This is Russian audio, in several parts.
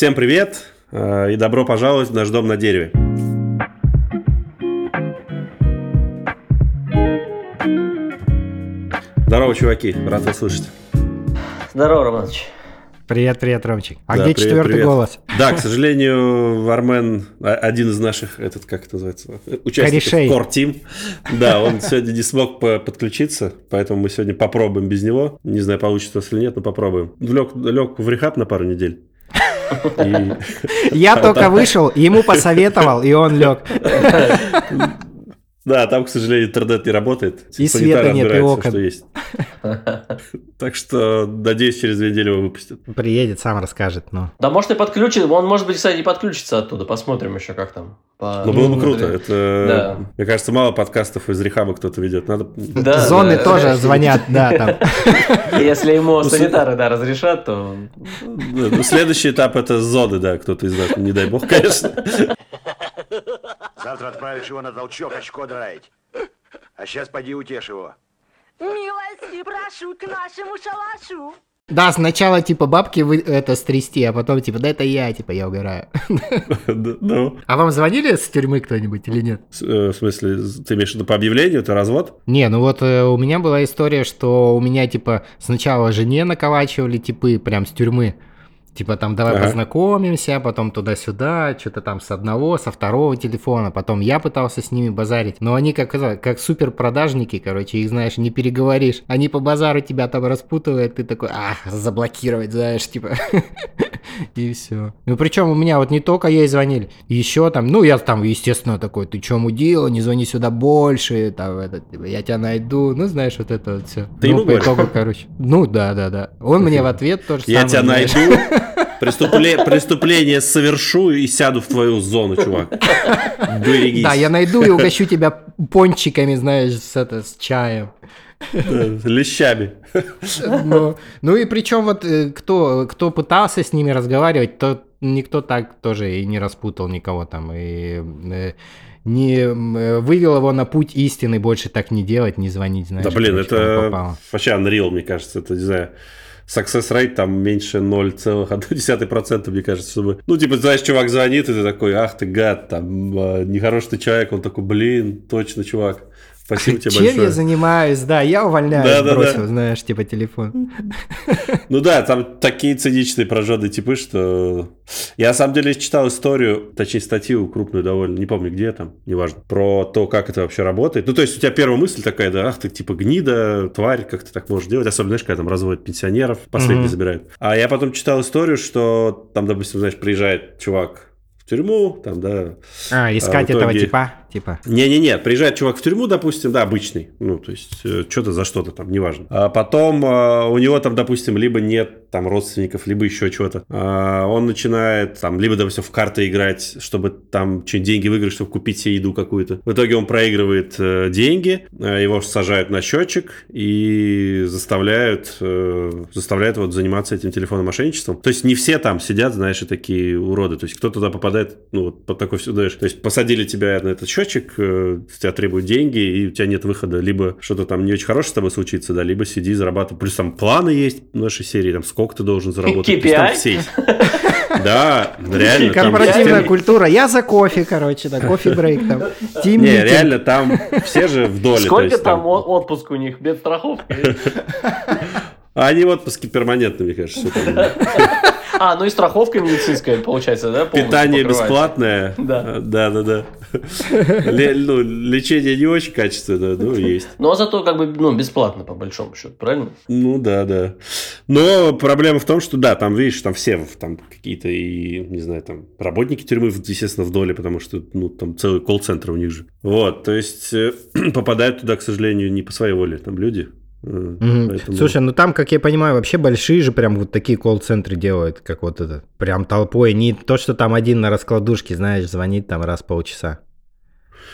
Всем привет э, и добро пожаловать в наш дом на дереве. Здорово, чуваки, рад вас слышать. Здорово, Романович. Привет, привет, Ромчик. А Да, где привет, четвертый привет. голос? Да, к сожалению, Армен, а- один из наших, этот, как это называется, участников Корешей. Core Team, да, он сегодня не смог по- подключиться, поэтому мы сегодня попробуем без него. Не знаю, получится или нет, но попробуем. Лег, лег в рехаб на пару недель. Я только вышел, ему посоветовал, и он лег. Да, там, к сожалению, интернет не работает. И света нет, и окон. что есть. Так что, надеюсь, через две недели его выпустят. Приедет, сам расскажет, ну. Да может и подключит, он может быть, кстати, и подключится оттуда, посмотрим еще как там. По- Но было бы Ну, круто. Это, Да. мне кажется, мало подкастов из рехаба кто-то ведет. Надо... Да, Зоны да. тоже звонят, да, там. Если ему Ну, санитары, да, разрешат, то... Ну, следующий этап это зоны, да, кто-то из нас, не дай бог, конечно. Завтра отправишь его на толчок очко драить. А сейчас поди утешь его. Милости прошу к нашему шалашу. Да, сначала, типа, бабки вы это стрясти, а потом, типа, да это я, типа, я угораю. Ну, А вам звонили с тюрьмы кто-нибудь или нет? э, в смысле, ты имеешь в виду по объявлению, это развод? Не, ну вот э, у меня была история, что у меня, типа, сначала жене наколачивали типы прям с тюрьмы. Типа там давай Ага. познакомимся, потом туда-сюда, что-то там с одного, со второго телефона, потом я пытался с ними базарить. Но они как, как супер продажники, короче, их, знаешь, не переговоришь. Они по базару тебя там распутывают, ты такой, ах, заблокировать, знаешь, типа. И все. Ну, причем у меня вот не только ей звонили, еще там, ну, я там, естественно, такой, ты что мудила, не звони сюда больше, там, это, типа, я тебя найду, ну, знаешь, вот это вот все. Ты ну, ему по итогу, короче. Ну, да, да, да. Он мне в ответ тоже Я тебя найду, преступле- преступление совершу и сяду в твою зону, чувак. Берегись. Да, я найду и угощу тебя пончиками, знаешь, с, это, с чаем. Лещами. Ну, ну и причем вот э, кто, кто пытался с ними разговаривать, то никто так тоже и не распутал никого там. И э, не э, вывел его на путь истины, больше так не делать, не звонить, знаешь. Да, блин, это вообще unreal, мне кажется. Это, не знаю, success rate там меньше 0,1%, мне кажется, чтобы... Ну, типа, знаешь, чувак звонит, и ты такой, ах ты гад, там, а, нехороший ты человек. Он такой, блин, точно, чувак. Спасибо тебе Чем большое. я занимаюсь, да, я увольняюсь, Да-да-да. бросил, знаешь, типа телефон. Ну да, там такие циничные прожженные типы, что... Я на самом деле читал историю, точнее статью крупную довольно, не помню где там, неважно, про то, как это вообще работает. Ну то есть у тебя первая мысль такая, да, ах ты типа гнида, тварь, как ты так можешь делать, особенно, знаешь, когда там разводят пенсионеров, последние Мгм. забирают. А я потом читал историю, что там, допустим, знаешь, приезжает чувак в тюрьму, там, да, А, искать этого итоге- типа, типа. не-не-не, приезжает чувак в тюрьму, допустим, да, обычный, ну, то есть, что-то за что-то там, неважно. А потом э, у него там, допустим, либо нет там родственников, либо еще чего-то. А, он начинает там, либо, допустим, в карты играть, чтобы там что-нибудь деньги выиграть, чтобы купить себе еду какую-то. В итоге он проигрывает э, деньги, э, его сажают на счетчик и заставляют, э, заставляют вот заниматься этим телефонным мошенничеством. То есть не все там сидят, знаешь, и такие уроды. То есть кто туда попадает, ну, вот под такой знаешь. То есть посадили тебя на этот счетчик, э, с тебя требуют деньги, и у тебя нет выхода. Либо что-то там не очень хорошее с тобой случится, да, либо сиди, зарабатывай. Плюс там планы есть в нашей серии, там сколько ты должен заработать. Там KPI? все есть. Да, реально. там Корпоративная культура. Я за кофе, короче, да, кофе-брейк там. Не, реально, там все же в доле. Сколько там отпуск у них? Без страховки? Они в отпуске перманентно, мне кажется. А, ну и страховка медицинская, получается, да? Питание бесплатное. Да. Да, да, да. Ну, лечение не очень качественное, но есть. Ну, а зато как бы, ну, бесплатно, по большому счету, правильно? Ну да, да. Но проблема в том, что да, там, видишь, там все там какие-то и, не знаю, там работники тюрьмы, естественно, в доле, потому что, ну, там целый колл-центр у них же. Вот, то есть э, попадают туда, к сожалению, не по своей воле, там люди. Э, Мгм. поэтому- Слушай, ну там, как я понимаю, вообще большие же прям вот такие колл-центры делают, как вот это, прям толпой. Не то, что там один на раскладушке, знаешь, звонит там раз в полчаса.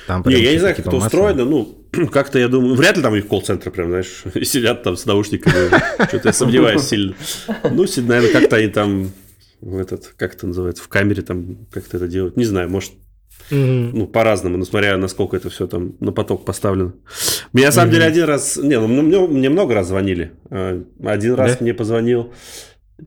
Там Не, я не знаю, как типа это массово. устроено, ну, как-то я думаю, вряд ли там их колл-центры прям, знаешь, сидят там с наушниками, что-то я сомневаюсь сильно. Ну, наверное, как-то они там, в этот, как это называется, в камере там как-то это делают, не знаю, может, Мгм. ну, по-разному, но смотря насколько это все там на поток поставлено. Мне на самом деле один раз, не, ну, мне, мне много раз звонили. Э, Один раз Да? мне позвонил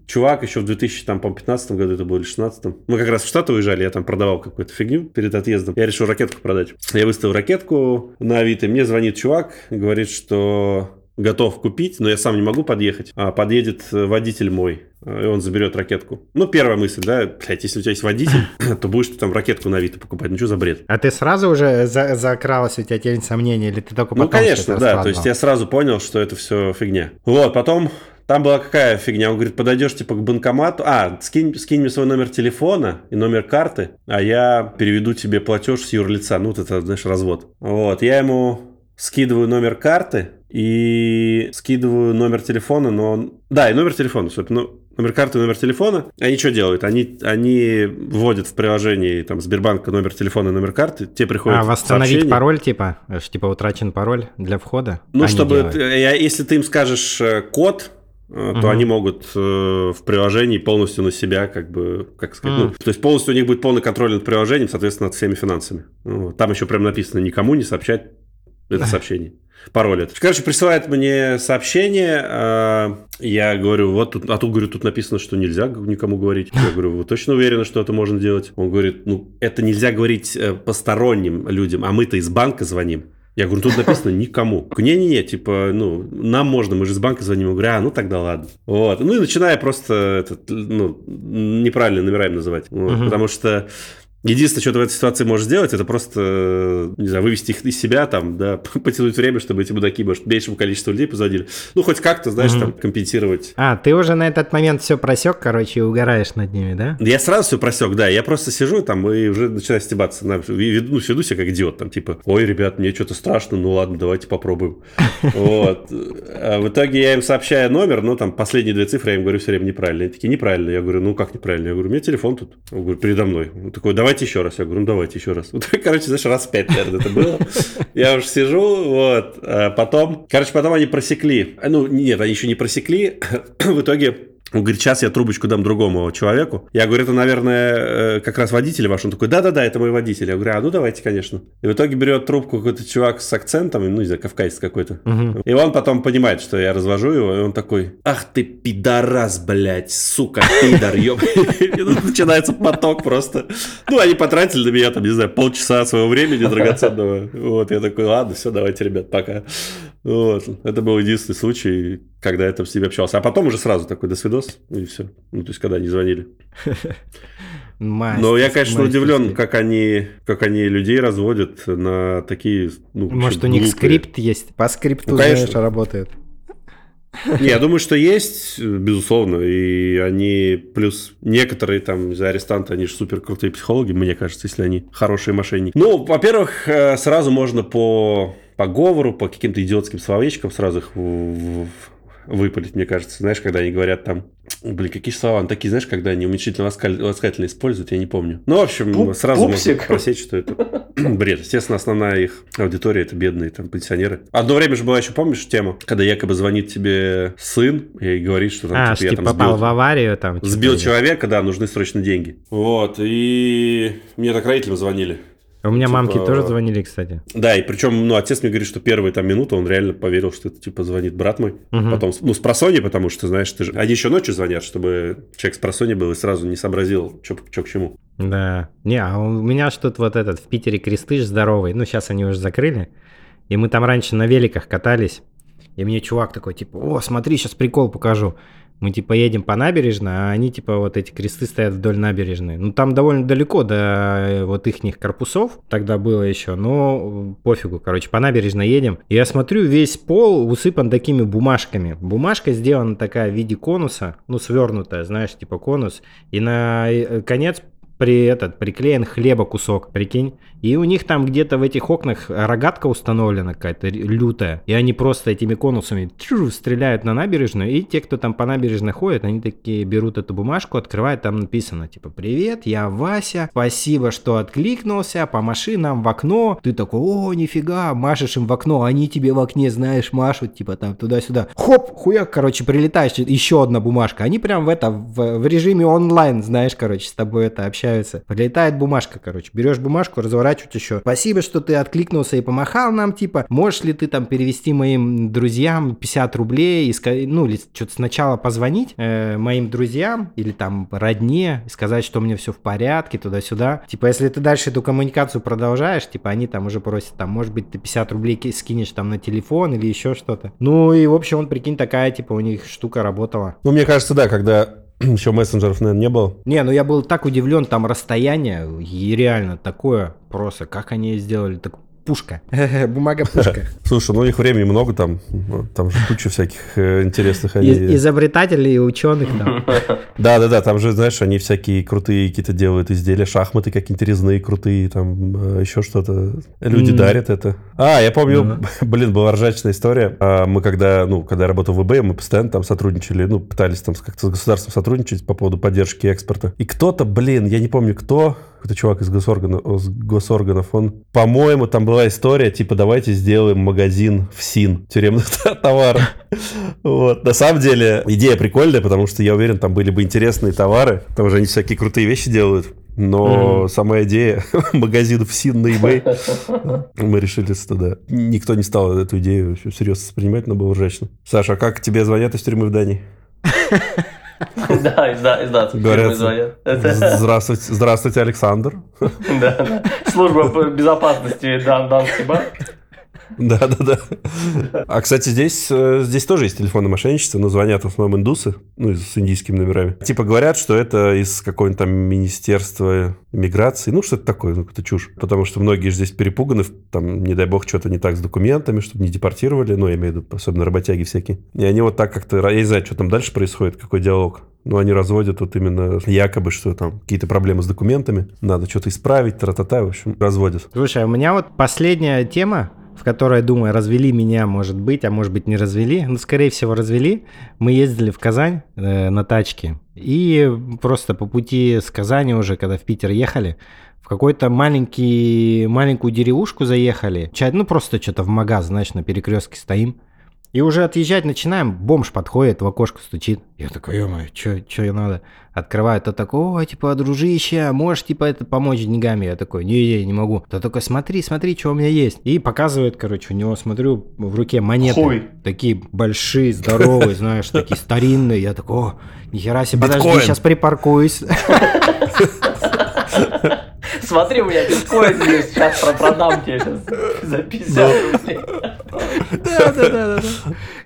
чувак еще в 2015 году, это было или 16 мы как раз в Штаты уезжали, я там продавал какую-то фигню перед отъездом. Я решил ракетку продать. Я выставил ракетку на Авито, мне звонит чувак, говорит, что готов купить, но я сам не могу подъехать. А подъедет водитель мой, и он заберет ракетку. Ну, первая мысль, да, блядь, если у тебя есть водитель, то будешь ты там ракетку на Авито покупать. Ну, что за бред? А ты сразу уже за закралась у тебя тень сомнений, или ты только потом Ну, конечно, да. То есть я сразу понял, что это все фигня. Вот, потом там была какая фигня? Он говорит, подойдешь типа к банкомату. А, скинь, скинь мне свой номер телефона и номер карты, а я переведу тебе платеж с юрлица. Ну, вот это, знаешь, развод. Вот, я ему скидываю номер карты и скидываю номер телефона, но. Да, и номер телефона, собственно. Ну, номер карты номер телефона. Они что делают? Они, они вводят в приложении там Сбербанка номер телефона и номер карты. Тебе приходит А, восстановить сообщение. пароль, типа? Типа утрачен пароль для входа? Ну, Они чтобы, ты- я- если ты им скажешь э, код, э, то Мгм. они могут э, в приложении полностью на себя, как бы, как сказать, Мгм. ну, то есть полностью у них будет полный контроль над приложением, соответственно, над всеми финансами. Ну. Там еще прям написано никому не сообщать это сообщение. Пароль это. Короче, присылает мне сообщение, э, я говорю, вот тут, а тут, говорю, тут написано, что нельзя никому говорить. Я говорю, вы точно уверены, что это можно делать? Он говорит, ну, это нельзя говорить э, посторонним людям, а мы-то из банка звоним. Я говорю, тут написано никому. Не-не-не, типа, ну, нам можно, мы же из банка звоним. Я говорю, а, ну тогда ладно. Вот. Ну и начинаю просто этот, ну, неправильно номера им называть. Вот. Мгм. Потому что Единственное, что ты в этой ситуации можешь сделать, это просто, не знаю, вывести их из себя, там, да, потянуть время, чтобы эти мудаки, может, меньшему количеству людей позвонили. Ну, хоть как-то, знаешь, Мгм. там, компенсировать. А, ты уже на этот момент все просек, короче, и угораешь над ними, да? Я сразу все просек, да, я просто сижу там и уже начинаю стебаться, на- веду, ну, веду себя как идиот, там, типа, ой, ребят, мне что-то страшно, ну ладно, давайте попробуем. Вот. А в итоге я им сообщаю номер, но там последние две цифры я им говорю все время неправильно. Они такие, неправильно. Я говорю, ну как неправильно? Я говорю, у меня телефон тут. Он говорит, передо мной. Он такой, давайте еще раз. Я говорю, ну давайте еще раз. Вот, короче, знаешь, раз пять, наверное, это было. Я уже сижу, вот. А потом, короче, потом они просекли. А, Ну, нет, они еще не просекли. В итоге он говорит, сейчас я трубочку дам другому человеку. Я говорю, это, наверное, э, как раз водитель ваш. Он такой, да-да-да, это мой водитель. Я говорю, а ну давайте, конечно. И в итоге берет трубку какой-то чувак с акцентом, ну, не знаю, кавказец какой-то. Мгм. И он потом понимает, что я развожу его, и он такой, ах ты пидорас, блядь, сука, пидор, ёб. Начинается поток просто. Ну, они потратили на меня, там, не знаю, полчаса своего времени драгоценного. Вот, я такой, ладно, все, давайте, ребят, пока. Вот, это был единственный случай, когда я там с ними общался. А потом уже сразу такой, до свидос, и все. Ну, то есть, когда они звонили. Мастер- Но я, конечно, удивлен, как они, как они людей разводят на такие, ну, Может, у них глупые. скрипт есть? По скрипту, Ну, конечно. знаешь, работает. Не, я думаю, что есть, безусловно, и они, плюс некоторые там, знаю, арестанты, они же супер крутые психологи, мне кажется, если они хорошие мошенники. Ну, во-первых, э, сразу можно по, по говору, по каким-то идиотским словечкам сразу их выпалить, мне кажется. Знаешь, когда они говорят там, блин, какие слова, ну, такие, знаешь, когда они уменьшительно ласкательно используют, я не помню. Ну, в общем, Пуп- сразу пупсик. можно просечь, что это бред. Естественно, основная их аудитория это бедные там пенсионеры. Одно время же была еще, помнишь, тема, когда якобы звонит тебе сын и говорит, что там, А, типа, что я типа там попал сбил, в аварию там. типа, сбил или- человека, да, нужны срочно деньги. Вот, и мне так родителям звонили. У меня типа- мамки тоже звонили, кстати. Да, и причем, ну, отец мне говорит, что первые там минуты он реально поверил, что это, типа, звонит брат мой. Мгм. Потом, ну, с просони, потому что, знаешь, ты же... Они еще ночью звонят, чтобы человек с просони был и сразу не сообразил, что к чему. Да. Не, а у меня ж тут вот этот в Питере крестыш здоровый. Ну, сейчас они уже закрыли. И мы там раньше на великах катались. И мне чувак такой, типа, о, смотри, сейчас прикол покажу. Мы, типа, едем по набережной, а они, типа, вот эти кресты стоят вдоль набережной. Ну, там довольно далеко до э, вот ихних корпусов тогда было еще, но пофигу, короче, по набережной едем. Я смотрю, весь пол усыпан такими бумажками. Бумажка сделана такая в виде конуса, ну, свернутая, знаешь, типа конус. И на э, конец при этот приклеен хлеба кусок, прикинь. И у них там где-то в этих окнах рогатка установлена какая-то лютая. И они просто этими конусами тьфу, стреляют на набережную. И те, кто там по набережной ходят, они такие берут эту бумажку, открывают, там написано, типа, привет, я Вася, спасибо, что откликнулся, помаши нам в окно. Ты такой, о, нифига, машешь им в окно, они тебе в окне, знаешь, машут, типа, там, туда-сюда. Хоп, хуяк, короче, прилетаешь, еще одна бумажка. Они прям в это, в, в режиме онлайн, знаешь, короче, с тобой это общаются. Общаются. Прилетает бумажка, короче. Берешь бумажку, разворачивать еще. Спасибо, что ты откликнулся и помахал нам, типа, можешь ли ты там перевести моим друзьям 50 рублей, и ну, или что-то сначала позвонить э, моим друзьям или там родне, и сказать, что у меня все в порядке, туда-сюда. Типа, если ты дальше эту коммуникацию продолжаешь, типа, они там уже просят, там, может быть, ты 50 рублей ки- скинешь там на телефон или еще что-то. Ну, и, в общем, он, прикинь, такая, типа, у них штука работала. Ну, мне кажется, да, когда еще мессенджеров, наверное, не было. Не, ну я был так удивлен, там расстояние, и реально такое просто, как они сделали, так пушка, бумага-пушка. Слушай, ну у них времени много там, ну, там же куча всяких э, интересных. Изобретателей и ученых там. Да, да, да, там же, знаешь, они всякие крутые какие-то делают изделия, шахматы какие-то резные крутые, там э, еще что-то. Люди дарят это. А, я помню, блин, была ржачная история. А, Мы когда, ну, когда я работал в ВБ, мы постоянно там сотрудничали, ну, пытались там с- как-то с государством сотрудничать по поводу поддержки экспорта. И кто-то, блин, я не помню кто, какой-то чувак из госорганов, из госорганов, он, по-моему, там была история, типа, давайте сделаем магазин в СИН тюремных товаров. Вот. На самом деле, идея прикольная, потому что я уверен, там были бы интересные товары. Там же они всякие крутые вещи делают. Но сама идея магазин в СИН на eBay, мы решили, что да. Никто не стал эту идею всерьез воспринимать, но было ржачно. Саша, а как тебе звонят из тюрьмы в Дании? Да, изда- издаться. Говорят, здравствуйте, здравствуйте, Александр. Да, да. Служба безопасности Дан Данский банк. Да, да, да. А, кстати, здесь, э, здесь тоже есть телефонное мошенничество, но звонят в основном индусы, ну, с индийскими номерами. Типа говорят, что это из какого-нибудь там министерства иммиграции, ну, что-то такое, ну, какая-то чушь. Потому что многие же здесь перепуганы, там, не дай бог, что-то не так с документами, чтобы не депортировали, ну, я имею в виду, особенно работяги всякие. И они вот так как-то, я не знаю, что там дальше происходит, какой диалог. Но они разводят вот именно якобы, что там какие-то проблемы с документами, надо что-то исправить, тра-та-та, в общем, разводят. Слушай, а у меня вот последняя тема, в которой, думаю, развели меня, может быть, а может быть не развели. Ну, скорее всего, развели. Мы ездили в Казань э, на тачке. И просто по пути с Казани уже, когда в Питер ехали, в какой-то маленький, маленькую деревушку заехали. Чай, ну, просто что-то в магаз, знаешь, на перекрестке стоим. И уже отъезжать начинаем, бомж подходит, в окошко стучит. Я такой, ё-моё, чё, чё надо? Открывает, то такой, о, типа, дружище, можешь, типа, это помочь деньгами? Я такой, не-не, не могу. То такой, смотри, смотри, что у меня есть. И показывает, короче, у него, смотрю, в руке монеты. Хуй. Такие большие, здоровые, знаешь, такие старинные. Я такой, о, нихера себе, подожди, сейчас припаркуюсь. Смотри, у меня биткоин есть, сейчас про- продам тебе сейчас за 50 рублей. Да-да-да.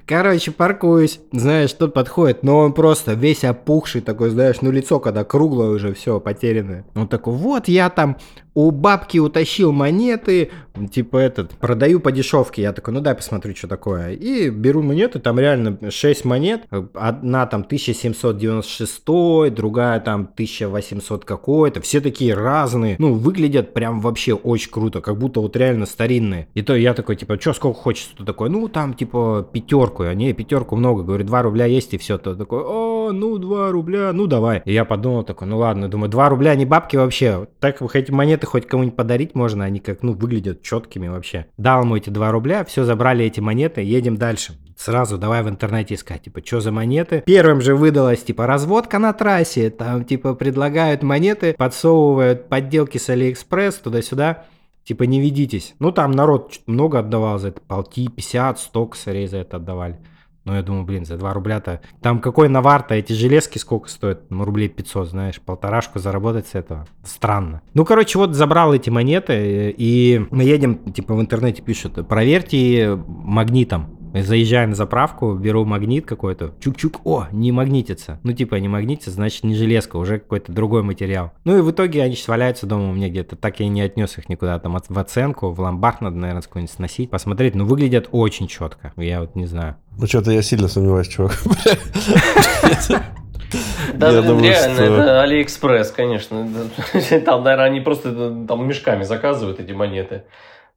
Короче, паркуюсь, знаешь, тот подходит, но он просто весь опухший такой, знаешь, ну лицо когда круглое уже, все, потерянное. Он такой, вот я там у бабки утащил монеты, типа этот, продаю по дешевке. Я такой, ну дай посмотрю, что такое. И беру монеты, там реально 6 монет, одна там 1796, другая там 1800 какой-то, все такие разные, ну выглядят прям вообще очень круто, как будто вот реально старинные. И то я такой, типа, что сколько хочешь? То такой, ну там типа пятерку, не, пятерку много, говорю, 2 рубля есть и все. То такой, о, ну 2 рубля, ну давай. И я подумал такой, ну ладно, думаю, 2 рубля не бабки вообще, так эти монеты хоть кому-нибудь подарить можно, они как, ну, выглядят четкими вообще. Дал ему эти 2 рубля, все, забрали эти монеты, едем дальше. Сразу давай в интернете искать, типа, что за монеты. Первым же выдалось, типа, разводка на трассе, там, типа, предлагают монеты, подсовывают подделки с Алиэкспресс туда-сюда. Типа, не ведитесь. Ну, там народ много отдавал за это, полти, 50, 100 косарей за это отдавали. Ну, я думаю, блин, за 2 рубля-то... Там какой навар-то, эти железки сколько стоят? Ну, рублей 500, знаешь, полторашку заработать с этого. Странно. Ну, короче, вот забрал эти монеты, э, и мы едем, типа, в интернете пишут, проверьте магнитом. Заезжаю на заправку, беру магнит какой-то, чук-чук, о, не магнитится. Ну, типа, не магнитится, значит, не железка, уже какой-то другой материал. Ну, и в итоге они сейчас валяются дома у меня где-то. Так я и не отнес их никуда там в оценку, в ломбард надо, наверное, какой-нибудь сносить, посмотреть. Ну, выглядят очень четко, я вот не знаю. Ну, что-то я сильно сомневаюсь, чувак. Да, Я блин, думаю, реально, что- это Алиэкспресс, конечно. Там, наверное, они просто там мешками заказывают эти монеты.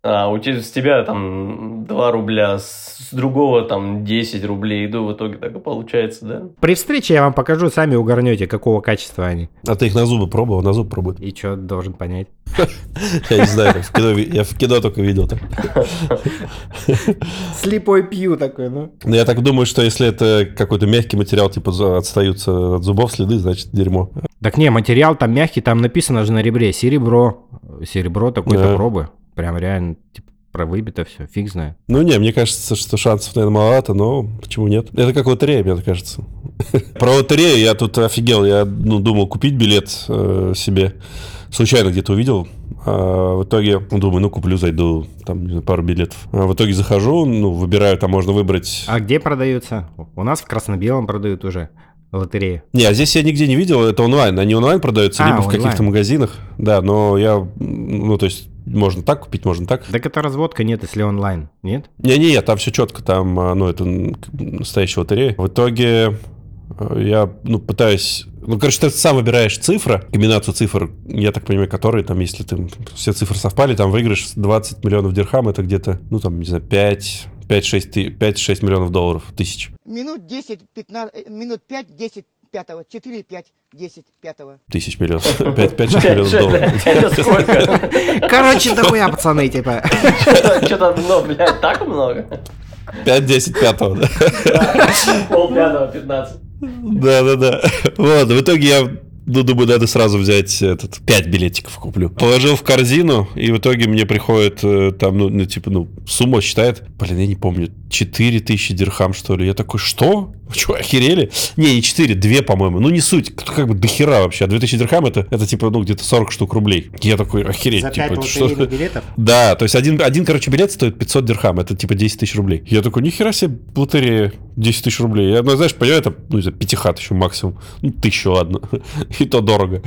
А у тебя, с тебя там 2 рубля, с другого там 10 рублей, и в итоге так и получается, да? При встрече я вам покажу, сами угорнете, какого качества они. А ты их на зубы пробовал? На зуб пробует. И что должен понять. Я не знаю, я в кино только видел так. Слепой пью такой, ну. Но я так думаю, что если это какой-то мягкий материал, типа отстаются от зубов следы, значит дерьмо. Так не, материал там мягкий, там написано же на ребре серебро. Серебро такой-то пробы. Прям реально, типа, провыбито все, фиг знает. Ну не, мне кажется, что шансов, наверное, маловато, но почему нет? Это как лотерея, мне кажется. Про лотерею я тут офигел. Я ну, думал купить билет э, себе. Случайно где-то увидел. А в итоге ну, думаю, ну куплю, зайду, там не знаю, пару билетов. А в итоге захожу, ну, выбираю, там можно выбрать... А где продаются? У нас в красно-белом продают уже лотереи. Не, а здесь я нигде не видел, это онлайн. Они онлайн продаются, А, либо в каких-то магазинах. Да, но я, ну, то есть, можно так купить, можно так. Так это разводка нет, если онлайн, нет? Не-не, там все четко, там, а, ну, это настоящая лотерея. В итоге э, я, ну, пытаюсь... Ну, короче, ты сам выбираешь цифры, комбинацию цифр, я так понимаю, которые там, если ты, все цифры совпали, там выигрыш 20 миллионов дирхам, это где-то, ну, там, не знаю, 5, 5-6, ты- 5-6 миллионов долларов, тысяч, Минут 10, 15, э, минут 5, 10, пятого, 4, 5, 10, пятого. тысяч миллионов, 5-6 миллионов долларов. Это сколько? Короче, дохуя, пацаны, типа. Что-то много, блядь, так много? 5-10 пятого, да. Пол пятого, 15. Да-да-да. Вот, в итоге я ну, думаю, надо сразу взять этот, 5 билетиков куплю. Положил в корзину, и в итоге мне приходит э, там, ну, ну, типа, ну, сумма считает, блин, я не помню, 4 тысячи дирхам, что ли. Я такой, что? Вы что, охерели? Не, не 4, 2, по-моему. Ну, не суть, как бы дохера вообще. А 2000 дирхам это, это типа, ну, где-то 40 штук рублей. Я такой, охереть. За типа, пять это что? билетов? Да, то есть один, один, короче, билет стоит 500 дирхам, это типа 10 тысяч рублей. Я такой, нихера себе, лотерея, 10 тысяч рублей. Я, ну, знаешь, понимаю, это, ну, знаю, пятихат еще максимум. Ну, тысячу, ладно. И то дорого.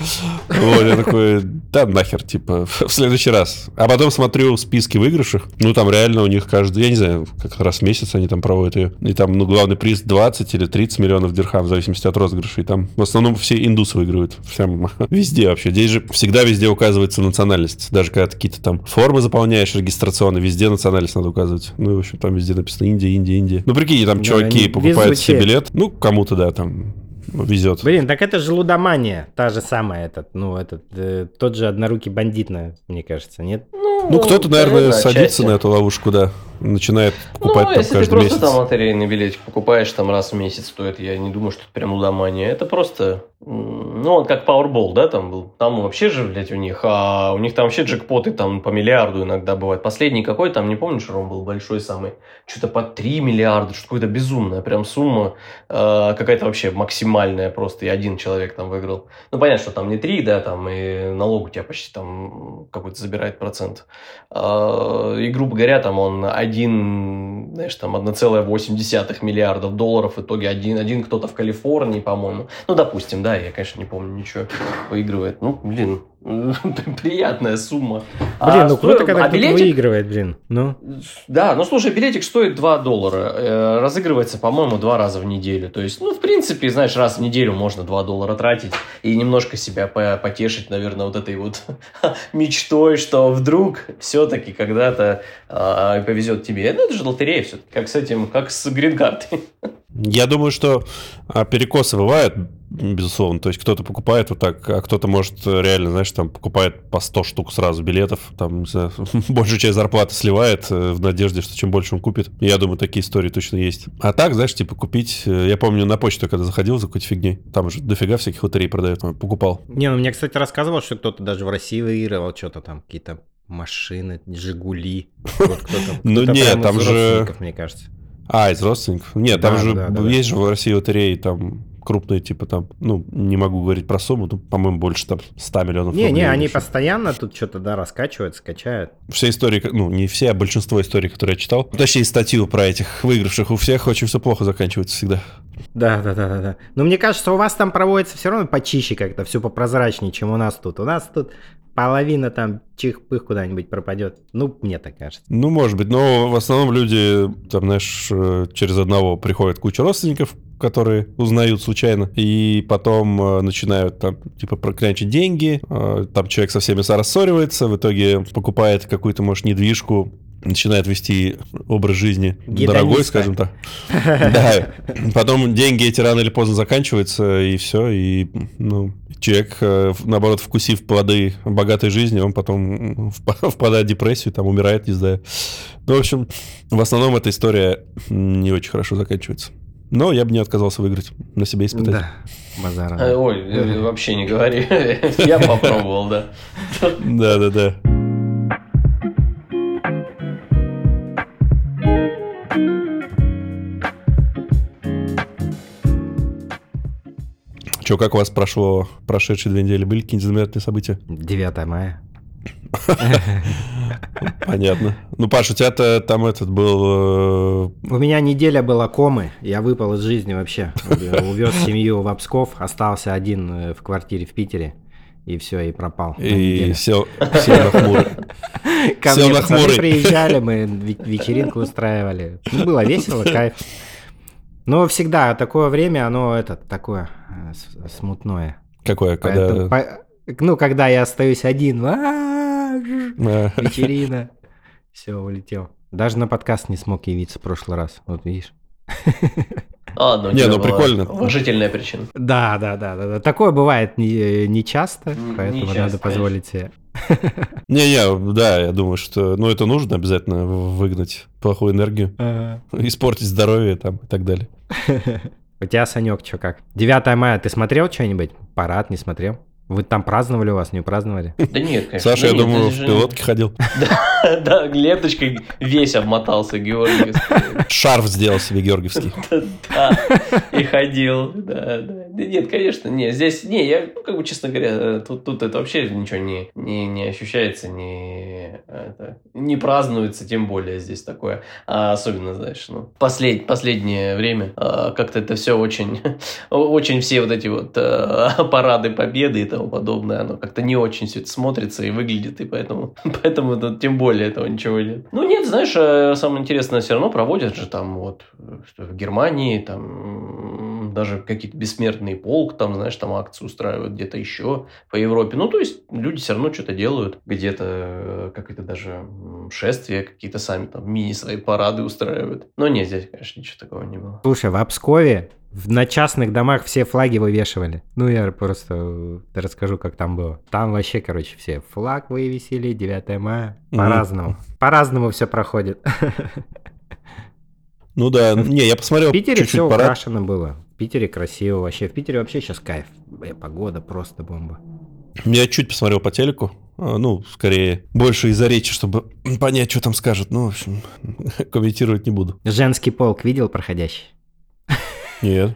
Вот, я такой, да нахер, типа, в следующий раз. А потом смотрю списки выигрышей, ну, там реально у них каждый, я не знаю, как раз месяц они там проводят ее. И там, ну, главный приз 20 или 30 миллионов дирхам, в зависимости от розыгрышей. Там в основном все индусы выигрывают. Всем везде вообще. Здесь же всегда везде указывается национальность. Даже когда какие-то там формы заполняешь регистрационные, везде национальность надо указывать. Ну, и, в общем, там везде написано Индия, Индия, Индия. Ну, прикинь, там Да, чуваки покупают себе везучие. билет. Ну, кому-то, да, там везет. Блин, так это же лудомания, та же самая, этот, ну, этот, э, тот же однорукий бандит, мне кажется, нет? Ну, кто-то, наверное, садится на эту ловушку, да. Начинает покупать ну, там если ты каждый просто месяц. там лотерейный билетик покупаешь там раз в месяц стоит, я не думаю, что это прям лудомания. Это просто, ну, вот как Powerball, да, там был. Там вообще же, блядь, у них, а у них там вообще джекпоты там по миллиарду иногда бывают. Последний какой там, не помню, что он был большой самый. Что-то по 3 миллиарда, что какая-то безумная прям сумма. э, какая-то вообще максимальная просто, и один человек там выиграл. Ну, понятно, что там не 3, да, там и налог у тебя почти там какой-то забирает процент. А, И, грубо говоря, там он один, знаешь, там 1,8 миллиардов долларов, в итоге один, один кто-то в Калифорнии, по-моему. Ну, допустим, да, я, конечно, не помню ничего, выигрывает. Ну, блин, приятная сумма. Блин, А ну круто, сто- когда а кто-то билетик- выигрывает, блин. Ну, да, ну слушай, билетик стоит 2 доллара. Э, разыгрывается, по-моему, два раза в неделю. То есть, ну, в принципе, знаешь, раз в неделю можно 2 доллара тратить и немножко себя по- потешить, наверное, вот этой вот мечтой, что вдруг все-таки когда-то а, повезет тебе. Ну, это же лотерея все как с этим, как с грин-картой. Я думаю, что а, перекосы бывают, безусловно. То есть кто-то покупает вот так, а кто-то, может, реально, знаешь, там покупает по 100 штук сразу билетов, там, не знаю, большую часть зарплаты сливает э, в надежде, что чем больше он купит. Я думаю, такие истории точно есть. А так, знаешь, типа купить... э, Я помню, на почту, когда заходил за какой-то фигней, там же дофига всяких лотерей продают. э, Покупал. не, ну мне, кстати, рассказывал, что кто-то даже в России выигрывал что-то там, какие-то машины, Жигули. Вот кто-то, Ну кто-то не, прям из там же- родственников, мне кажется. А, из родственников? Нет, там же да, да, да. есть же в России лотереи, там крупные, типа там, ну, не могу говорить про сумму, ну, по-моему, больше там 100 миллионов Не, рублей не, или они еще. постоянно тут что-то, да, раскачивают, скачают. Все истории, ну, не все, а большинство историй, которые я читал, точнее, статью про этих выигравших, у всех очень все плохо заканчивается всегда. Да, да, да, да, да. Но мне кажется, у вас там проводится все равно почище как-то, все попрозрачнее, чем у нас тут. У нас тут половина там чих-пых куда-нибудь пропадет. Ну, мне так кажется. Ну, может быть, но в основном люди, там, знаешь, э, через одного приходят куча родственников, которые узнают случайно, и потом э, начинают там, типа, проклянчить деньги, э, там человек со всеми рассоривается, в итоге покупает какую-то, может, недвижку, начинает вести образ жизни Гедониста. дорогой, скажем так. Да. Потом деньги эти рано или поздно заканчиваются, и все. И ну, человек, э, наоборот, вкусив плоды богатой жизни, он потом впа- впадает в депрессию, там умирает, не знаю. Ну, в общем, в основном эта история не очень хорошо заканчивается. Но я бы не отказался выиграть, на себе испытать. Да, базара. Э, Ой, э, вообще не говори. Я попробовал, да. Да, Че, как у вас прошло прошедшие две недели? Были какие-нибудь знаменательные события? 9 мая. Понятно. Ну, Паш, у тебя-то там этот был... э, У меня неделя была комы, я выпал из жизни вообще. Увез семью в Обсков, остался один э, в квартире в Питере. И все, и пропал. И неделю. сел, сел на хмурый. Ко сел мне на хмурый. приезжали, мы ве- вечеринку устраивали. Ну, было весело, кайф. Но всегда такое время, оно это такое э, смутное. Какое, Поэтому когда... по- ну, когда я остаюсь один, а, э, вечерина, все, улетел. Даже на подкаст не смог явиться в прошлый раз, вот видишь. А, ну, Не, ну, прикольно. Уважительная причина. Да, да, да, да, да. Такое бывает не, не часто, поэтому не надо часто, позволить себе. Не-не, да, я думаю, что... Ну, это нужно обязательно выгнать плохую энергию, испортить здоровье там и так далее. У тебя, Санек, что как? 9 мая, ты смотрел что-нибудь? Парад не смотрел? Вы там праздновали у вас, не праздновали? Да нет, конечно. Саша, Да я нет, думаю, в же- пилотке ходил. Да, ленточкой весь обмотался Георгий. Шарф сделал себе георгиевский. Да, и ходил. Да, да. Да нет, конечно, не, здесь, не, я, ну, как бы, честно говоря, э, тут, тут это вообще ничего не, не, не ощущается, не, это, не празднуется, тем более здесь такое. А особенно, знаешь, ну, послед, последнее время а, как-то это все очень, очень все вот эти вот а, парады победы и тому подобное, оно как-то не очень все это смотрится и выглядит, и поэтому, поэтому тут тем более этого ничего нет. Ну, нет, знаешь, э, самое интересное, все равно проводят же там вот в Германии, там даже какие-то бессмертный полк, там, знаешь, там акции устраивают где-то еще по Европе. Ну, то есть люди все равно что-то делают, где-то э, какие-то даже шествия, какие-то сами там мини свои парады устраивают. Но нет, здесь, конечно, ничего такого не было. Слушай, в Обскове в- на частных домах все флаги вывешивали. Ну, я просто э, расскажу, как там было. Там вообще, короче, все флаг вывесили, 9 мая. По-разному. По-разному все проходит. Ну да, не, я посмотрел В Питере чуть-чуть все украшено было. В Питере красиво вообще. В Питере вообще сейчас кайф. Погода просто бомба. Я чуть посмотрел по телеку. а, Ну, скорее, больше из-за речи, чтобы понять, что там скажут. Ну, в общем, комментировать не буду. Женский полк видел проходящий? Нет.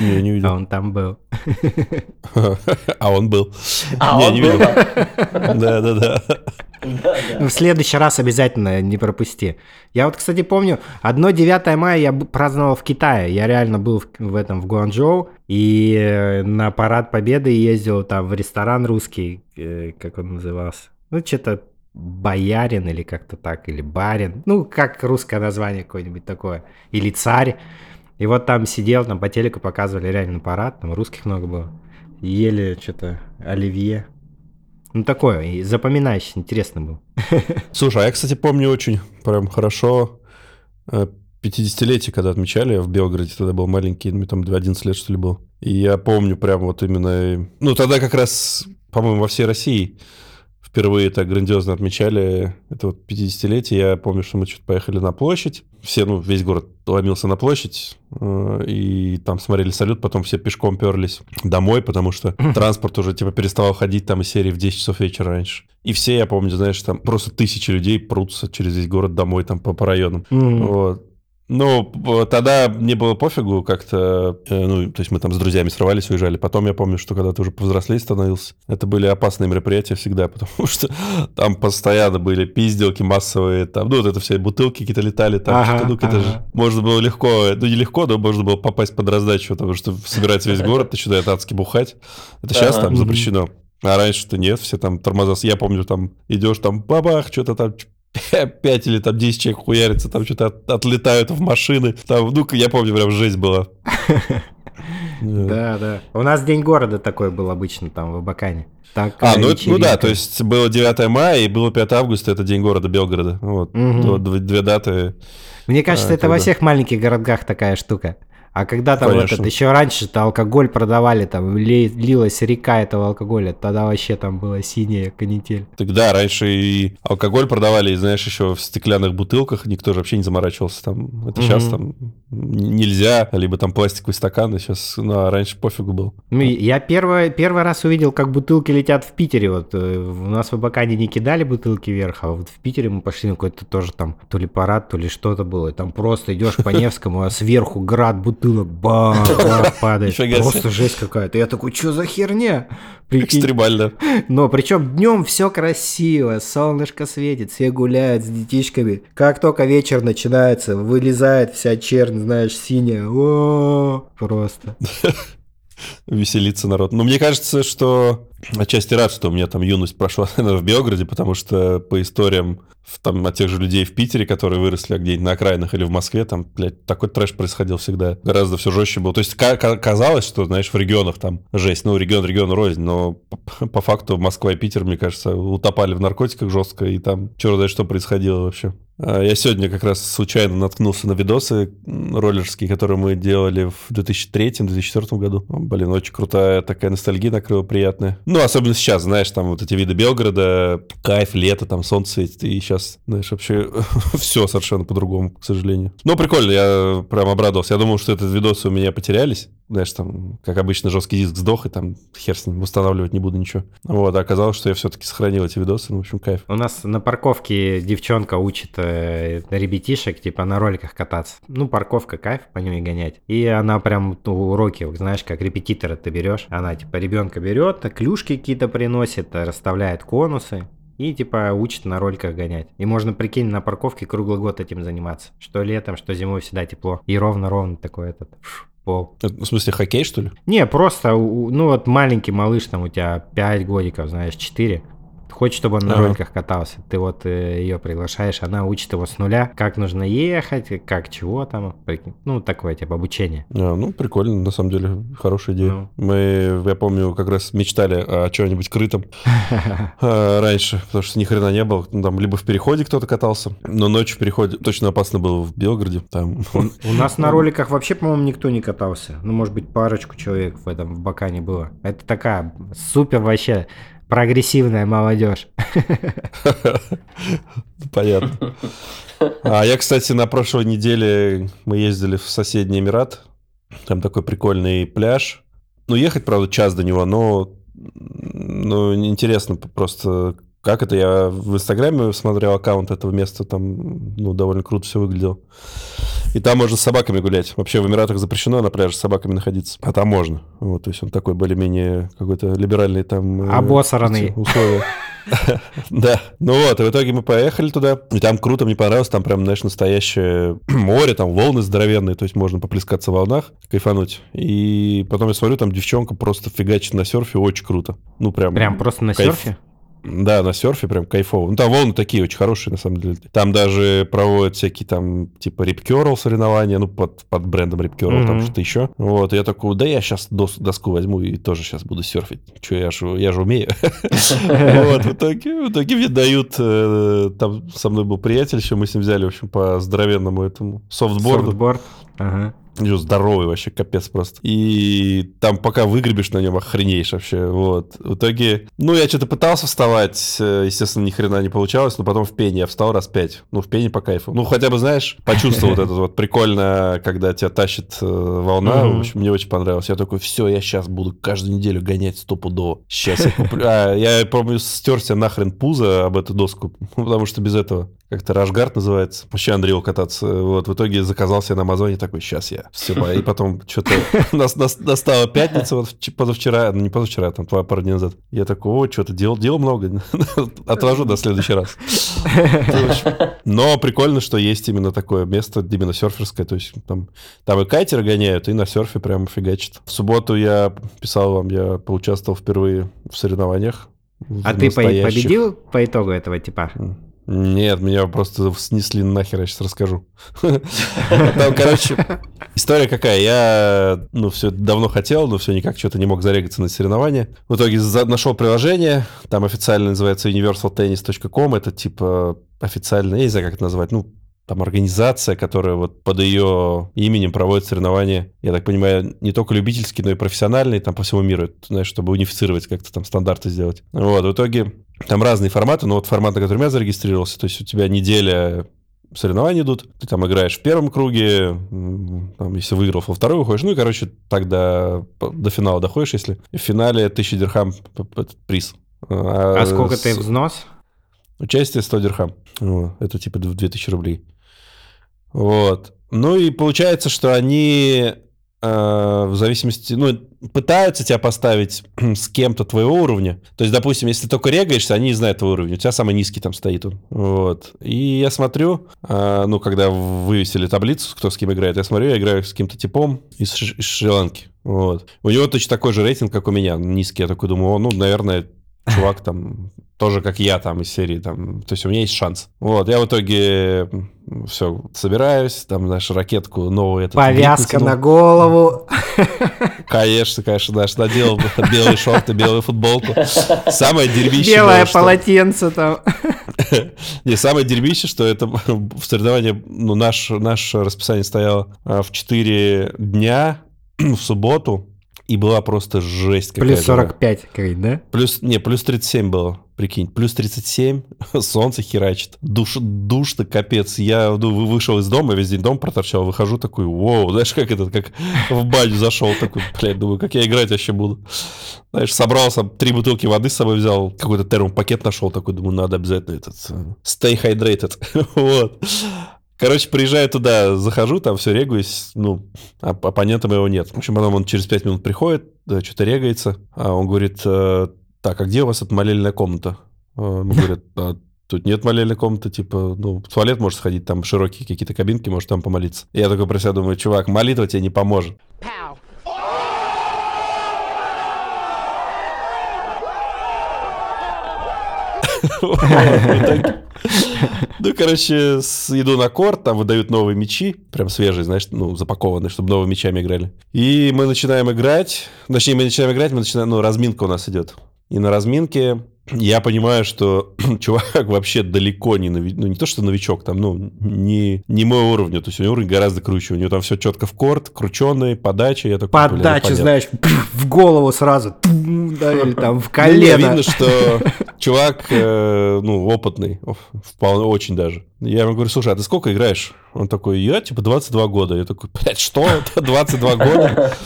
Не, не А видел. он там был. А он был. А Не, он не был, видел. да. Да, да. Ну, В следующий раз обязательно не пропусти. Я вот, кстати, помню, одно 9 мая я праздновал в Китае. Я реально был в, в этом, в Гуанчжоу, и э, на парад Победы ездил там в ресторан русский, э, как он назывался. Ну, что-то боярин или как-то так, или барин. Ну, как русское название какое-нибудь такое. Или царь. И вот там сидел, там по телеку показывали реально парад, там русских много было. Ели что-то оливье. Ну, такое, и запоминающий, интересно был. Слушай, а я, кстати, помню очень прям хорошо э, 50-летие, когда отмечали в Белгороде, тогда был маленький, мне там 11 лет, что ли, был. И я помню прям вот именно... э, Ну, тогда как раз, по-моему, во всей России впервые так грандиозно отмечали это вот 50-летие. Я помню, что мы что-то поехали на площадь. Все, ну, весь город ломился на площадь, э, и там смотрели салют, потом все пешком перлись домой, потому что транспорт уже, типа, переставал ходить там из серии в 10 часов вечера раньше. И все, я помню, знаешь, там просто тысячи людей прутся через весь город домой, там, по, по районам. Вот. Ну, тогда мне было пофигу как-то, э, ну, то есть мы там с друзьями срывались, уезжали. Потом я помню, что когда ты уже повзрослее становился, это были опасные мероприятия всегда, потому что там постоянно были пизделки массовые, там, ну, вот это все бутылки какие-то летали, там, Ага, что-то, ну, это ага. же можно было легко, ну, не легко, но можно было попасть под раздачу, потому что собирается весь город, начинает адски бухать. Это сейчас там запрещено. А раньше-то нет, все там тормоза. Я помню, там идешь, там бабах, что-то там 5 или там 10 человек хуярится, там что-то от- отлетают в машины. Там, ну, я помню, прям жесть была. Да, да. У нас День города такой был обычно там в Абакане. Так, А, ну, это- ну да, то есть было 9 мая и было 5 августа, это день города Белгорода. Вот, Мгм. Д- дв- две даты. Мне кажется, А, это во когда? всех маленьких городках такая штука. А когда там вот Конечно. это, еще раньше-то алкоголь продавали, там ли- лилась река этого алкоголя, тогда вообще там была синяя канитель. Тогда раньше и алкоголь продавали, и, знаешь, еще в стеклянных бутылках, никто же вообще не заморачивался. Там, это Мгм. сейчас там нельзя, либо там пластиковые стаканы, сейчас, ну, а раньше пофигу был. Ну, и я первый, первый раз увидел, как бутылки летят в Питере. Вот э, у нас в Абакане не кидали бутылки вверх, а вот в Питере мы пошли на какой-то тоже там то ли парад, то ли что-то было. И там просто идешь по Невскому, а сверху град бутылок бах, бах, падает. Просто жесть какая-то. Я такой, что за херня? Прикинь. Экстремально. Но причем днем все красиво, солнышко светит, все гуляют с детишками. Как только вечер начинается, вылезает вся чернь, знаешь, синяя. О, просто. Веселиться народ. Но мне кажется, что отчасти рад, что у меня там юность прошла в Белгороде, потому что по историям там, от тех же людей в Питере, которые выросли где-нибудь на окраинах или в Москве, там, блядь, такой трэш происходил всегда. Гораздо все жестче было. То есть ка- ка- казалось, что, знаешь, в регионах там жесть. Ну, регион региону рознь, но по, по факту Москва и Питер, мне кажется, утопали в наркотиках жестко, и там черт знает, что происходило вообще. А, Я сегодня как раз случайно наткнулся на видосы роллерские, которые мы делали в 2003-2004 году. Блин, очень крутая такая ностальгия накрыла, приятная. Ну, особенно сейчас, знаешь, там вот эти виды Белгорода, кайф, лето, там солнце и сейчас, знаешь, вообще все совершенно по-другому, к сожалению. Ну, прикольно, я прям обрадовался. Я думал, что этот видосы у меня потерялись. Знаешь, там, как обычно, жесткий диск сдох, и там хер с ним восстанавливать не буду ничего. Вот, а оказалось, что я все-таки сохранил эти видосы, ну, в общем, кайф. У нас на парковке девчонка учит э, ребятишек, типа, на роликах кататься. Ну, парковка, кайф по ней гонять. И она прям ну, уроки, знаешь, как репетитора ты берешь. Она, типа, ребенка берет, клюшки какие-то приносит, э, расставляет конусы. И, типа, учит на роликах гонять. И можно, прикинь, на парковке круглый год этим заниматься. Что летом, что зимой всегда тепло. И ровно-ровно такой этот фш, пол. В смысле, хоккей, что ли? Не, просто, ну вот маленький малыш, там у тебя 5 годиков, знаешь, 4. Хочет, чтобы он на Ага. роликах катался. Ты вот ее приглашаешь, она учит его с нуля, как нужно ехать, как чего там. Ну, такое, типа, обучение. А, ну, прикольно, на самом деле, хорошая идея. Ну. Мы, я помню, как раз мечтали о чем-нибудь крытом а, раньше, потому что ни хрена не было. Ну, Там либо в переходе кто-то катался, но ночью в переходе точно опасно было в Белгороде. Там У нас на роликах вообще, по-моему, никто не катался. Ну, может быть, парочку человек в этом в Бакане было. Это такая супер вообще прогрессивная молодежь. понятно. А я, кстати, на прошлой неделе мы ездили в соседний Эмират. Там такой прикольный пляж. Ну, ехать, правда, час до него, но ну, интересно просто, как это. Я в Инстаграме смотрел аккаунт этого места, там, ну, довольно круто все выглядело. И там можно с собаками гулять. Вообще в Эмиратах запрещено на пляже с собаками находиться, а там можно. Вот, то есть он такой более-менее какой-то либеральный там... э, Обосранный. условия. Да. Ну вот, и в итоге мы поехали туда, и там круто, мне понравилось, там прям, знаешь, настоящее море, там волны здоровенные, то есть можно поплескаться в волнах, кайфануть. И потом я смотрю, там девчонка просто фигачит на серфе, очень круто. Ну прям... Прям просто на серфе. Да, на серфе прям кайфово. Ну, там волны такие очень хорошие, на самом деле. Там даже проводят всякие там, типа, рипкерл соревнования, ну, под, под брендом рипкерл, там Мгм. что-то еще. Вот, я такой, да я сейчас доску возьму и тоже сейчас буду серфить. Че, я же я же умею. Вот, в итоге, в итоге мне дают, э, там со мной был приятель еще, мы с ним взяли, в общем, по здоровенному этому софтборду. Софтборд. Ага. Ё, Здоровый вообще, капец просто. И там пока выгребешь на нем, охренеешь вообще. Вот. В итоге, ну, я что-то пытался вставать, э, естественно, ни хрена не получалось, но потом в пене я встал раз пять. Ну, в пене по кайфу. Ну, хотя бы, знаешь, почувствовал вот этот вот прикольно, когда тебя тащит э, волна. В общем, мне очень понравилось. Я такой, все, я сейчас буду каждую неделю гонять стопудово. Сейчас я куплю. А, я помню, стерся нахрен пузо об эту доску, потому что без этого как-то Рашгард называется. Вообще Андрею кататься. Вот, в итоге заказал себе на Амазоне такой, сейчас я. Все, и потом что-то нас, нас, настала пятница, вот вч- позавчера, ну не позавчера, там два пару дней назад. Я такой, о, что-то делал, делал много. Отложу до следующий раз. Но прикольно, что есть именно такое место, именно серферское. То есть там, там и кайтеры гоняют, и на серфе прям фигачат. В субботу я писал вам, я поучаствовал впервые в соревнованиях. А ты по- победил по итогу этого типа? Нет, меня просто снесли нахер, я сейчас расскажу. Там, короче, история какая. Я, ну, все давно хотел, но все никак что-то не мог зарегаться на соревнования. В итоге нашел приложение, там официально называется universaltennis.com, это типа официально, я не знаю, как это назвать, ну, там организация, которая вот под ее именем проводит соревнования, я так понимаю, не только любительские, но и профессиональные, там по всему миру, знаешь, чтобы унифицировать как-то там стандарты сделать. Вот, в итоге там разные форматы, но вот формат, на котором я зарегистрировался, то есть у тебя неделя соревнования идут, ты там играешь в первом круге, там, если выиграл, во второй выходишь, ну и, короче, тогда по- до финала доходишь, если в финале 1000 дирхам приз. А сколько ты с- взнос? Участие 100 дирхам. Это типа дв- 2000 рублей. Вот. Ну и получается, что они э, в зависимости, ну, пытаются тебя поставить с кем-то твоего уровня. То есть, допустим, если ты только регаешься, они не знают твой уровень. У тебя самый низкий там стоит он. Вот. И я смотрю, э, ну, когда вывесили таблицу, кто с кем играет, я смотрю, я играю с каким-то типом из, Шри- из Шри-Ланки. Вот. У него точно такой же рейтинг, как у меня, низкий. Я такой думаю, ну, наверное, чувак там тоже как я там из серии там, то есть у меня есть шанс. Вот, я в итоге все собираюсь, там, знаешь, ракетку новую. этот, Повязка на голову. Конечно, конечно, знаешь, надел белые шорты, белую футболку. Самое дерьмище Белое было, что- полотенце там. Не, самое дерьмище, что это в соревновании, ну, наш, наше расписание стояло а, в 4 дня в субботу, и была просто жесть какая Плюс 45, говорит, да? Плюс, не, плюс 37 было, прикинь. Плюс 37, солнце херачит. Душ, душно, капец. Я ну, вы- вышел из дома, весь день дом проторчал, выхожу такой, вау, знаешь, как этот, как в баню зашел, такой, блядь, думаю, как я играть вообще буду. Знаешь, собрался, три бутылки воды с собой взял, какой-то термопакет нашел, такой, думаю, надо обязательно этот, э, stay hydrated. вот. Короче, приезжаю туда, захожу, там все регаюсь, ну, а оппонента моего нет. В общем, потом он через пять минут приходит, да, что-то регается, а он говорит, э, так, а где у вас эта молельная комната? А, Ему говорят, «А, тут нет молельной комнаты, типа, ну, в туалет можешь сходить, там широкие какие-то кабинки, можешь там помолиться. Я такой про себя думаю, чувак, молитва тебе не поможет. Итоге- Ну, короче, иду на корт, там выдают новые мячи, прям свежие, знаешь, ну, запакованные, чтобы новыми мячами играли. И мы начинаем играть, точнее, мы начинаем играть, мы начинаем, ну, разминка у нас идет. И на разминке я понимаю, что чувак вообще далеко не, нови- ну, не то, что новичок, там, ну, не, не мой уровень, то есть у него уровень гораздо круче, у него там все четко в корт, крученые, подача, я такой, ну, Подача, знаешь, в голову сразу. Да, или там в Ну, колено. видно, что чувак, э, ну, опытный, вполне, очень даже. Я ему говорю, слушай, а ты сколько играешь? Он такой, я, типа, 22 года. Я такой, блядь, что? Это 22 года?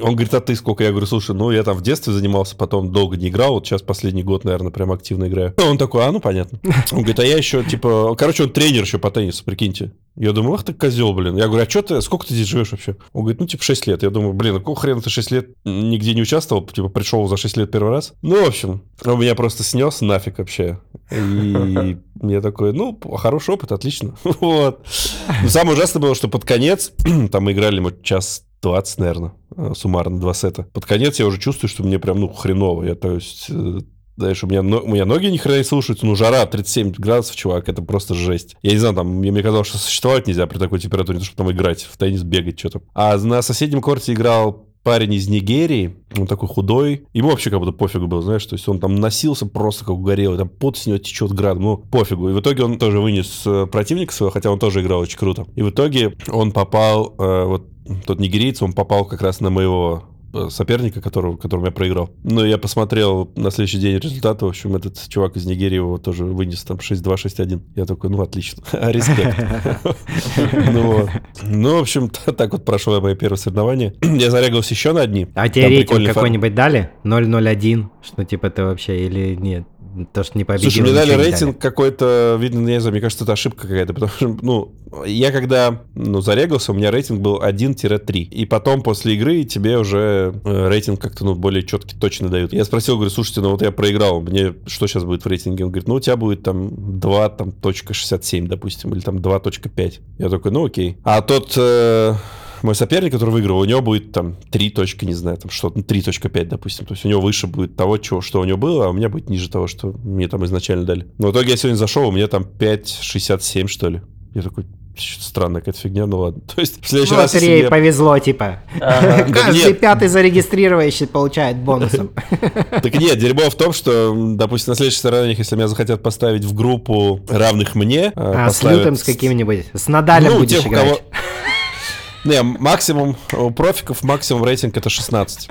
Он говорит, а ты сколько? Я говорю, слушай, ну, я там в детстве занимался, потом долго не играл, вот сейчас последний год, наверное, прям активно играю. Он такой, а, ну, понятно. Он говорит, а я еще, типа, короче, он тренер еще по теннису, прикиньте. Я думаю, ах ты козел, блин. Я говорю, а что ты, сколько ты здесь живешь вообще? Он говорит, ну, типа, 6 лет. Я думаю, блин, а какого хрена ты 6 лет нигде не участвовал? Типа, пришел за 6 лет первый раз? Ну, в общем, он меня просто снес нафиг вообще. И я такой, ну, хороший опыт, отлично. Вот. Но самое ужасное было, что под конец, там мы играли мы час 20, наверное, э, суммарно, два сета. Под конец я уже чувствую, что мне прям, ну, хреново. Я, то есть, э, знаешь, у меня, у меня ноги ни хрена не слушаются, ну, жара 37 градусов, чувак, это просто жесть. Я не знаю, там, мне, мне казалось, что существовать нельзя при такой температуре, то, чтобы там играть, в теннис бегать, что-то. А на соседнем корте играл парень из Нигерии, он такой худой, ему вообще как будто пофигу было, знаешь, то есть он там носился просто как угорелый, там пот с него течет градом, ну, пофигу. И в итоге он тоже вынес э, противника своего, хотя он тоже играл очень круто. И в итоге он попал, э, вот тот нигерийец, он попал как раз на моего соперника, которого, которому я проиграл. Ну, я посмотрел на следующий день результаты. В общем, этот чувак из Нигерии его тоже вынес там 6-2, 6-1. Я такой, ну, отлично. Респект. Ну. Ну, в общем, так вот прошло мое первое соревнование. Я зарегался еще на одни. А тебе рейтинг какой-нибудь дали? 001? Что типа ты вообще или нет? То, что не победил. Слушай, мне дали ничего не рейтинг какой-то, видно, я не знаю, мне кажется, это ошибка какая-то, потому что, ну, я когда, ну, зарегался, у меня рейтинг был 1-3, и потом после игры тебе уже э, рейтинг как-то, ну, более четкий, точно дают. Я спросил, говорю, слушайте, ну, вот я проиграл, мне что сейчас будет в рейтинге? Он говорит, ну, у тебя будет там 2, там, точка 67, допустим, или там 2.5. Я такой, ну, окей. А тот... э, мой соперник, который выиграл, у него будет там 3 точки, не знаю, там что-то, ну, 3.5, допустим. То есть у него выше будет того, чего, что у него было, а у меня будет ниже того, что мне там изначально дали. Но в итоге я сегодня зашел, у меня там 5.67, что ли. Я такой, что-то странная какая-то фигня, ну ладно. То есть в следующий Ну, раз, мне- повезло, типа. Ага. Каждый нет. пятый зарегистрирующий получает бонусом. Так нет, дерьмо в том, что, допустим, на следующих соревнованиях, если меня захотят поставить в группу равных мне, А с поставят- лютым с каким-нибудь. С Надалем Ну, будешь тех, играть. кого- Не, максимум у профиков максимум рейтинг это 16.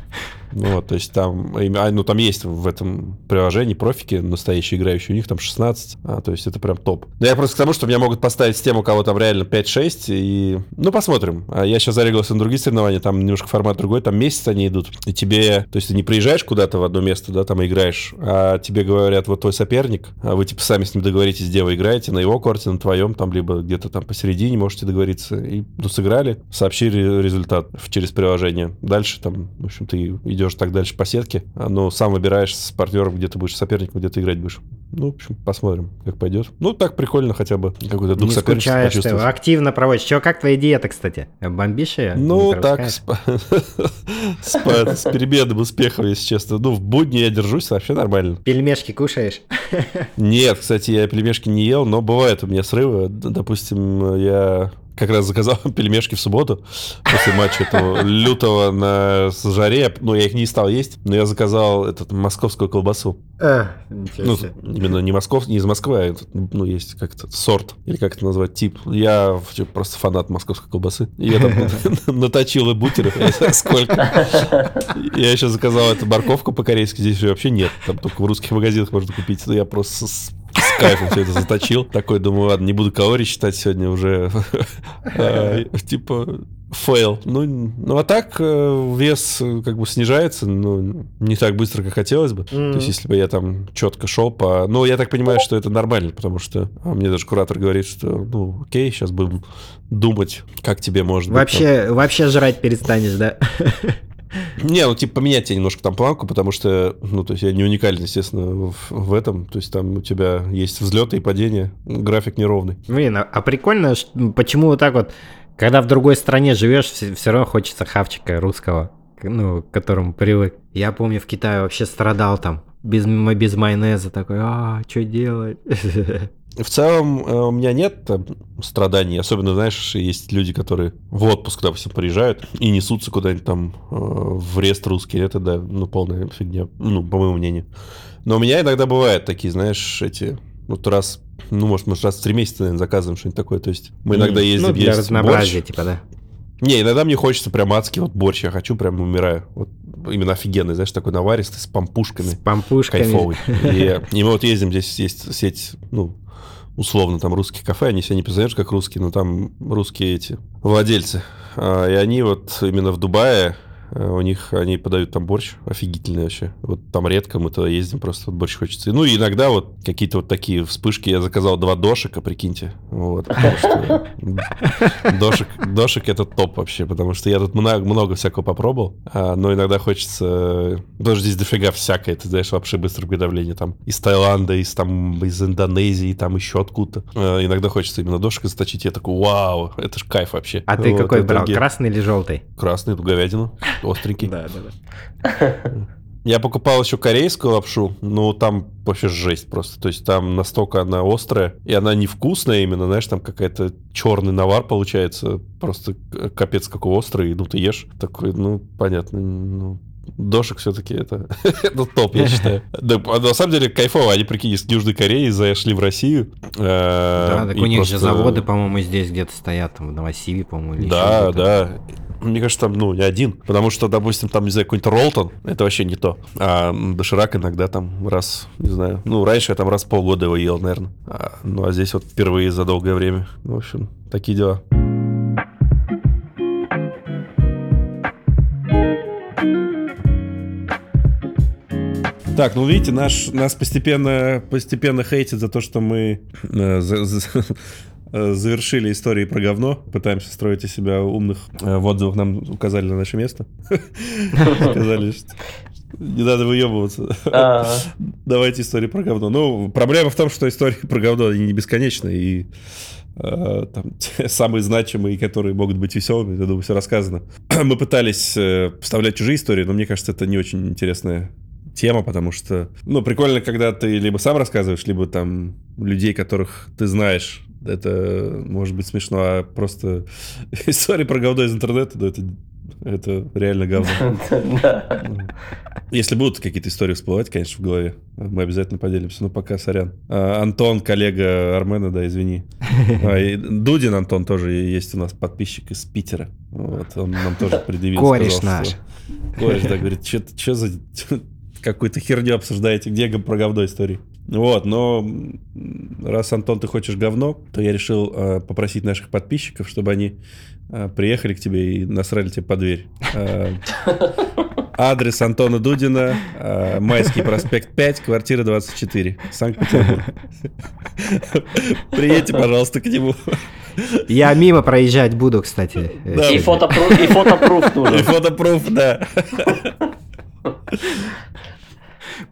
Вот, то есть там, а, ну, там есть в этом приложении профики настоящие играющие, у них там 16, а, то есть это прям топ. Но я просто к тому, что меня могут поставить с тем, у кого там реально 5-6, и, ну, посмотрим. А Я сейчас зарегался на другие соревнования, там немножко формат другой, там месяц они идут, и тебе, то есть ты не приезжаешь куда-то в одно место, да, там играешь, а тебе говорят, вот твой соперник, а вы, типа, сами с ним договоритесь, где вы играете, на его корте, на твоем, там, либо где-то там посередине можете договориться, и, ну, сыграли, сообщили результат через приложение. Дальше там, в общем, ты идешь так дальше по сетке, а, но сам выбираешь с партнером, где ты будешь соперником, где ты играть будешь. Ну, в общем, посмотрим, как пойдет. Ну, так прикольно хотя бы какой-то дух Не соперничества ты, активно проводишь. Че, как твоя диета, кстати? Бомбишь ее? Ну, так, с, с, переменным успехом, если честно. Ну, в будни я держусь, вообще нормально. Пельмешки кушаешь? Нет, кстати, я пельмешки не ел, но бывают у меня срывы. Допустим, я как раз заказал пельмешки в субботу после матча этого лютого на жаре. Ну, я их не стал есть, но я заказал этот московскую колбасу. А, Ну, именно не Москов, не из Москвы, а этот, ну, есть как-то сорт, или как это назвать, тип. Я вообще просто фанат московской колбасы. Я там наточил и бутеров, сколько. Я еще заказал эту морковку по-корейски, здесь ее вообще нет. Там только в русских магазинах можно купить. Но я просто с, кайфом все это заточил. Такой, думаю, ладно, не буду калорий считать сегодня уже. А, Типа, fail. Ну, ну, а так э, вес э, как бы снижается, но не так быстро, как хотелось бы. То есть, если бы я там четко шел по... Ну, я так понимаю, что это нормально, потому что а, мне даже куратор говорит, что, ну, окей, сейчас будем думать, как тебе может быть. там. Вообще, вообще жрать перестанешь, да? Не, ну, типа, поменять тебе немножко там планку, потому что, ну, то есть, я не уникален, естественно, в, в этом. То есть, там у тебя есть взлеты и падения, график неровный. Блин, а, а прикольно, ш- почему вот так вот, когда в другой стране живешь, все, равно хочется хавчика русского, ну, к которому привык. Я помню, в Китае вообще страдал там, без, без майонеза, такой, а, что делать? В целом, э, у меня нет там, страданий. Особенно, знаешь, есть люди, которые в отпуск, допустим, приезжают и несутся куда-нибудь там э, в рест русский. Это, да, ну, полная фигня, ну, по моему мнению. Но у меня иногда бывают такие, знаешь, эти... Вот раз, ну, может, может, раз в три месяца, наверное, заказываем что-нибудь такое. То есть мы иногда ездим Ну, для есть разнообразия, борщ. типа, да. Не, иногда мне хочется прям адский вот борщ. Я хочу, прям умираю. Вот именно офигенный, знаешь, такой наваристый, с пампушками С пампушками. кайфовый. И, и мы вот ездим, здесь есть сеть, ну, условно, там русских кафе, они себя не представляют как русские, но там русские эти владельцы. А, И они вот именно в Дубае, у них, они подают там борщ офигительный вообще. Вот там редко мы туда ездим, просто вот борщ хочется. Ну, и иногда вот какие-то вот такие вспышки. Я заказал два дошика, прикиньте. Вот, что дошик, дошик это топ вообще, потому что я тут много, много всякого попробовал, а, но иногда хочется... Даже здесь дофига всякое, ты знаешь, вообще быстрое приготовление. Там из Таиланда, из, там, из Индонезии, там еще откуда-то. А, иногда хочется именно дошик заточить. Я такой, вау, это ж кайф вообще. А ты какой брал, итоге красный или желтый? Красный, говядину, остренький. да, да. Я покупал еще корейскую лапшу, но там вообще жесть просто. То есть там настолько она острая, и она невкусная именно, знаешь, там какая-то черный навар получается, просто капец какой острый, ну ты ешь, такой, ну, понятно, ну, Дошик все-таки это, это топ, я считаю. Да, а на самом деле кайфово. Они, прикинь, из Южной Кореи зашли в Россию. э, Да, так и у них же просто- заводы, по-моему, здесь где-то стоят, там, в Новосибе, по-моему, или Да, да. Мне кажется, там, ну, не один. Потому что, допустим, там, не знаю, какой-нибудь Ролтон, это вообще не то. А доширак иногда там раз, не знаю. Ну, раньше я там раз в полгода его ел, наверное. А, ну, а здесь вот впервые за долгое время. В общем, такие дела. Так, ну видите, наш, нас постепенно, постепенно хейтят за то, что мы э, за- за- завершили истории про говно. Пытаемся строить из себя умных. Э, в отзывах нам указали на наше место. Сказали, что не надо выебываться. А, Давайте истории про говно. Ну, проблема в том, что истории про говно, не бесконечны, и э, там, те самые значимые, которые могут быть веселыми, я думаю, все рассказано. Мы пытались э, вставлять чужие истории, но мне кажется, это не очень интересная тема, потому что, ну, прикольно, когда ты либо сам рассказываешь, либо там людей, которых ты знаешь, это может быть смешно, а просто истории про говно из интернета, ну, это, это реально говно. да. Если будут какие-то истории всплывать, конечно, в голове, мы обязательно поделимся. Ну, пока, сорян. А, Антон, коллега Армена, да, извини. А, и Дудин Антон тоже есть у нас подписчик из Питера. Вот, он нам тоже предъявил. Кореш сказал, наш. что- Кореш, да, говорит, что за какую-то херню обсуждаете, где про говно истории? Вот, но раз, Антон, ты хочешь говно, то я решил э, попросить наших подписчиков, чтобы они э, приехали к тебе и насрали тебе под дверь. Э, Адрес Антона Дудина, э, Майский проспект 5, квартира 24, Санкт-Петербург. Приедьте, пожалуйста, к нему. Я мимо проезжать буду, кстати. Да. И фотопруф, и фотопруф И нужен. фотопруф, да.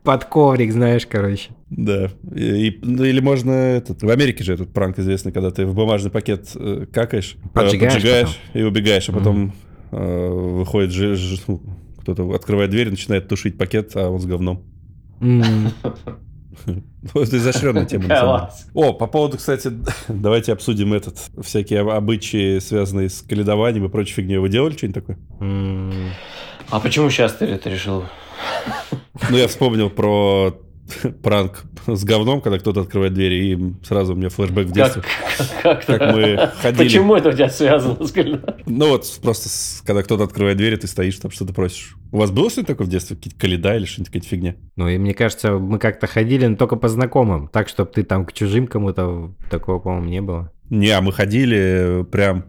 Под коврик, знаешь, короче. Да. И, ну, или можно этот. В Америке же этот пранк известный, когда ты в бумажный пакет э, какаешь, э, Поджигаешь и убегаешь, а потом э, выходит же, же- ну, кто-то открывает дверь, начинает тушить пакет, а он с говном. Ну, Это изощренная тема. О, по поводу, кстати, давайте обсудим этот, всякие об- обычаи, связанные с каледованием и прочей фигней. Вы делали что-нибудь такое? А почему сейчас ты это решил? Ну, я вспомнил про пранк с говном, когда кто-то открывает двери, и сразу у меня флешбэк в детстве. Как, как, Как мы ходили. Почему это у тебя связано с? Ну вот, просто с- когда кто-то открывает дверь, и ты стоишь, там что-то просишь. У вас было что-то такое в детстве? Какие-то каледа или что-нибудь, какая-то фигня? Ну и мне кажется, мы как-то ходили, но только по знакомым. Так, чтобы ты там к чужим кому-то такого, по-моему, не было. Не, а мы ходили прям...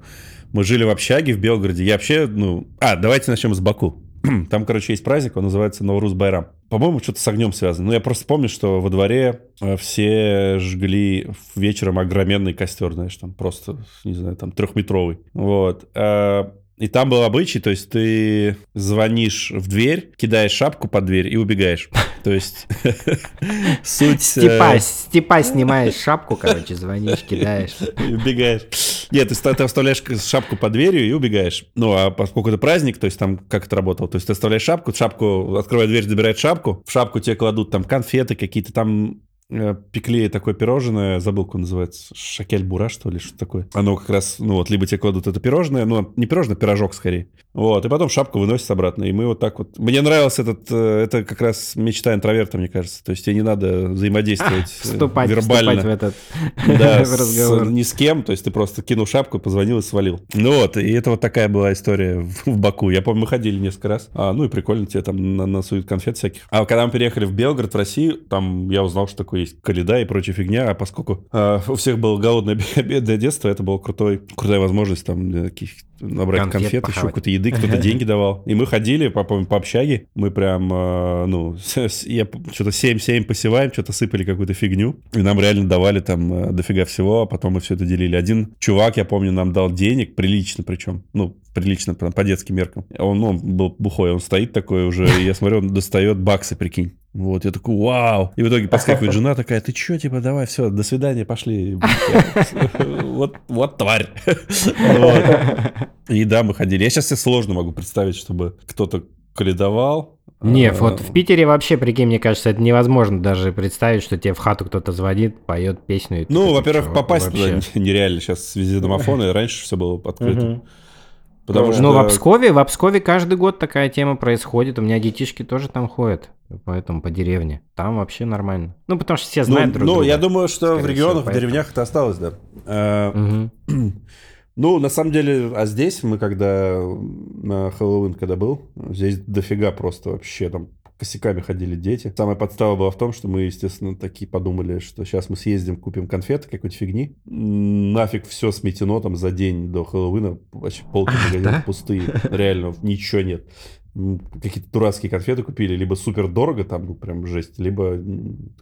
Мы жили в общаге в Белгороде. Я вообще, ну... А, давайте начнем с Баку. Там, короче, есть праздник, он называется Наурус Байрам. По-моему, что-то с огнем связано. Ну, я просто помню, что во дворе э, все жгли вечером огроменный костер, знаешь, там просто, не знаю, там трехметровый. Вот. А, И там был обычай, то есть ты звонишь в дверь, кидаешь шапку под дверь и убегаешь. То есть суть... э, Степа, степа снимаешь шапку, короче, звонишь, кидаешь. и убегаешь. Нет, ты, ты оставляешь шапку под дверью и убегаешь. Ну, а поскольку это праздник, то есть там как это работало? То есть ты оставляешь шапку, шапку, открывает дверь, забирает шапку, в шапку тебе кладут там конфеты какие-то, там э, пекли такое пирожное, забыл, как он называется, шакель-бура, что ли, что такое. Оно как раз, ну вот, либо тебе кладут это пирожное, ну, не пирожное, пирожок скорее. Вот, и потом шапку выносят обратно, и мы вот так вот... Мне нравился этот, э, это как раз мечта интроверта, мне кажется. То есть тебе не надо взаимодействовать э, Вступать, вербально. вступать в этот Да, в с- разговор. ни с кем, то есть ты просто кинул шапку, позвонил и свалил. Ну вот, и это вот такая была история в, в Баку. Я помню, мы ходили несколько раз. А, ну и прикольно, тебе там на- насуют конфет всяких. А когда мы переехали в Белгород, в Россию, там я узнал, что такое есть каледа и прочая фигня, а поскольку а, у всех было голодное бе- бедное детство, это была крутой, крутая возможность там для таких набрать Конфет конфет, еще какой-то еды, кто-то деньги давал. И мы ходили, по, помню, по общаге, мы прям, э, ну, я что-то 7-7 посеваем, что-то сыпали какую-то фигню, и нам реально давали там э, дофига всего, а потом мы все это делили. Один чувак, я помню, нам дал денег, прилично причем, ну, прилично по, детским меркам. Он, ну, он был бухой, он стоит такой уже, и я смотрю, он достает баксы, прикинь. Вот, я такой, вау. И в итоге подскакивает жена такая, ты чё, типа, давай, все, до свидания, пошли. Вот, вот тварь. И да, мы ходили. Я сейчас себе сложно могу представить, чтобы кто-то каледовал. Не, А, вот в Питере вообще, прикинь, мне кажется, это невозможно даже представить, что тебе в хату кто-то звонит, поет песню. и Ну, во-первых, «Чё, попасть вообще?» туда нереально. Сейчас везде домофоны, и раньше все было открыто. Потому Ну, что... Ну, в Обскове, в Обскове каждый год такая тема происходит. У меня детишки тоже там ходят, поэтому по деревне. Там вообще нормально. Ну, потому что все Ну, знают друг ну, друга. я думаю, что в регионах, всего, в деревнях это осталось, да. Мгм. Ну, на самом деле, а здесь мы когда на Хэллоуин, когда был, здесь дофига просто вообще там косяками ходили дети. Самая подстава была в том, что мы, естественно, такие подумали, что сейчас мы съездим, купим конфеты, какой-нибудь фигни. Нафиг все сметено там за день до Хэллоуина. Вообще полки магазинов да? пустые. Реально, ничего нет. какие-то дурацкие конфеты купили, либо супер дорого, там, ну, прям жесть, либо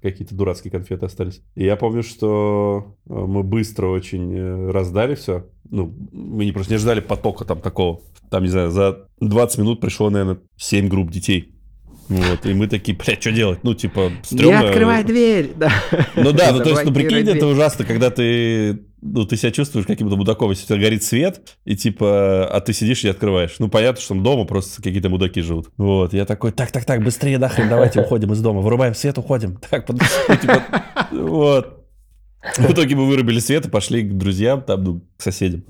какие-то дурацкие конфеты остались. И я помню, что э, мы быстро очень э, раздали все. Ну, мы не просто не ждали потока там такого. Там, не знаю, за 20 минут пришло, наверное, 7 групп детей. Вот, и мы такие, блядь, что делать? Ну, типа, Не стрёмно. открывай дверь! Да. Ну да, ну то есть, ну прикинь, это ужасно, когда ты, ну ты себя чувствуешь каким-то мудаком, если у тебя горит свет, и типа, а ты сидишь и открываешь. Ну понятно, что дома просто какие-то мудаки живут. Вот, я такой, так, так, так, быстрее нахрен, давайте уходим из дома, вырубаем свет, уходим. Так, под- ну, типа, вот. В итоге мы вырубили свет и пошли к друзьям, там, ну, к соседям.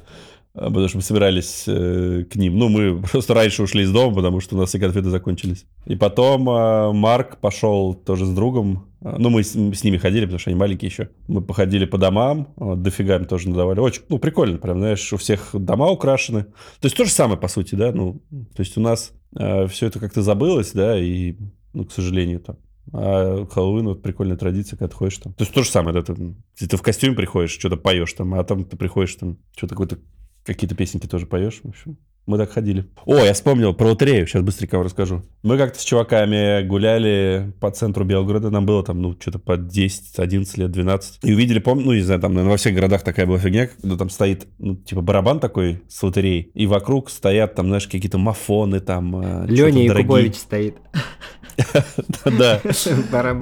А, Потому что мы собирались э, к ним. Ну, мы просто раньше ушли из дома, потому что у нас все конфеты закончились. И потом э, Марк пошел тоже с другом. А, Ну, мы с, с ними ходили, потому что они маленькие еще. Мы походили по домам, а, дофига им тоже надавали. Очень, ну, прикольно, прям, знаешь, у всех дома украшены. То есть то же самое, по сути, да, ну, то есть у нас все это как-то забылось, да, и, ну, к сожалению, там. А Хэллоуин, вот прикольная традиция, когда ты ходишь там. То есть то же самое, да, ты, ты в костюме приходишь, что-то поешь там, а там ты приходишь там, что-то какой-то какие-то песенки тоже поешь, в общем. Мы так ходили. О, я вспомнил про лотерею, сейчас быстренько вам расскажу. Мы как-то с чуваками гуляли по центру Белгорода, нам было там, ну, что-то по 10, 11 лет, 12. И увидели, помню, ну, не знаю, там, наверное, во всех городах такая была фигня, когда там стоит, ну, типа барабан такой с лотереей, и вокруг стоят там, знаешь, какие-то мафоны там. э, Леня что-то дорогие. Якубович стоит. Да.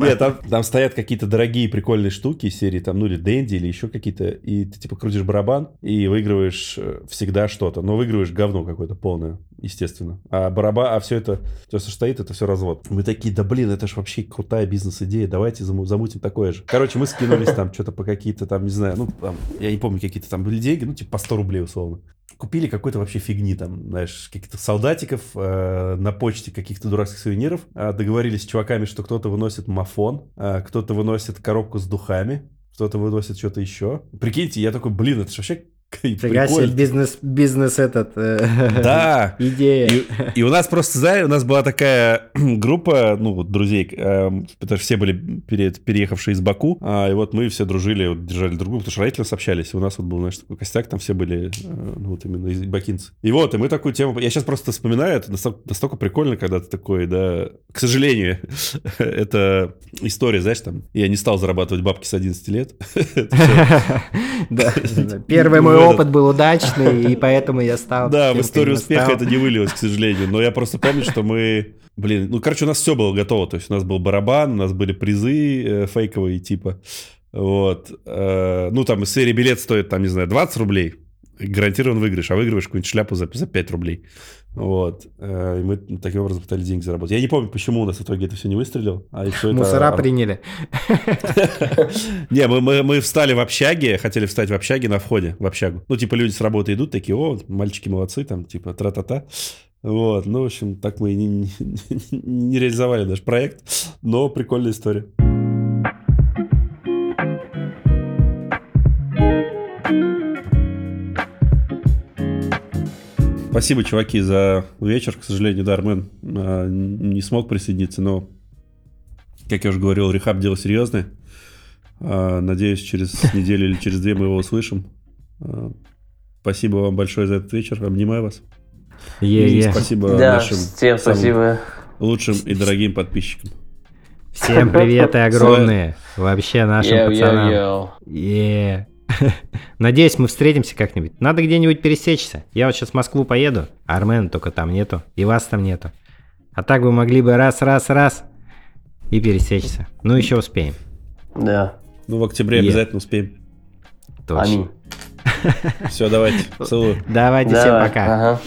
Нет, там, стоят какие-то дорогие прикольные штуки серии, там, ну, или Дэнди, или еще какие-то, и ты, типа, крутишь барабан и выигрываешь э, всегда что-то, но выигрываешь говно какое-то полное, естественно. А барабан, а все это, все, что стоит, это все развод. Мы такие, да блин, это же вообще крутая бизнес-идея, давайте заму- замутим такое же. Короче, мы скинулись там что-то по какие-то там, не знаю, ну, там, я не помню, какие-то там были деньги, ну, типа, по 100 рублей условно купили какой-то вообще фигни, там, знаешь, каких-то солдатиков, э, на почте каких-то дурацких сувениров, э, договорились с чуваками, что кто-то выносит мафон, э, кто-то выносит коробку с духами, кто-то выносит что-то еще. Прикиньте, я такой, блин, это же вообще Фига себе, прикольно. бизнес, бизнес этот. э, Да, Идея. и, и у нас просто, знаешь, у нас была такая группа, ну, вот, друзей, эм, потому что все были пере- переехавшие из Баку, а, и вот мы все дружили, вот, держали друг друга, потому что родители у нас общались, и у нас вот был, знаешь, такой костяк, там все были, э, ну, вот именно из бакинцы. И вот, и мы такую тему, я сейчас просто вспоминаю, это настолько, настолько прикольно, когда ты такой, да, к сожалению, это история, знаешь, там, я не стал зарабатывать бабки с 11 лет. Да. Первый мой В этот- опыт был удачный, и поэтому я стал... Да, в историю успеха это не вылилось, к сожалению. Но я просто помню, что мы... Блин, ну, короче, у нас все было готово. То есть у нас был барабан, у нас были призы э, фейковые типа. Вот. Э, ну, там из серии билет стоит, там, не знаю, 20 рублей. Гарантирован выигрыш, а выигрываешь какую-нибудь шляпу за, за 5 рублей. Вот. Э, и мы таким образом пытались деньги заработать. Я не помню, почему у нас в итоге это все не выстрелило. А и всё это- Мусора приняли. Не, мы, мы, мы встали в общаге, хотели встать в общаге на входе, в общагу. Ну, типа, люди с работы идут, такие, о, мальчики молодцы, там, типа, тра-та-та. Вот, ну, в общем, так мы и не, не- не реализовали наш проект, но прикольная история. Спасибо, чуваки, за вечер. К сожалению, да, Армен а, не смог присоединиться, но, как я уже говорил, rehab дело серьезное. А, Надеюсь, через неделю или через две мы его услышим. А, Спасибо вам большое за этот вечер. Обнимаю вас. И Е-е. спасибо Да, нашим всем самым спасибо. лучшим и дорогим подписчикам. Всем приветы огромные. Вообще нашим пацанам. Yo-yo-yo. Е. Надеюсь, мы встретимся как-нибудь. Надо где-нибудь пересечься. Я вот сейчас в Москву поеду, а Армена только там нету, и вас там нету. А так вы могли бы раз-раз-раз и пересечься. Ну, еще успеем. Да. Ну, в октябре Е. обязательно успеем. Точно. Аминь. Все, давайте. Целую. Давайте всем Давай. пока. Ага.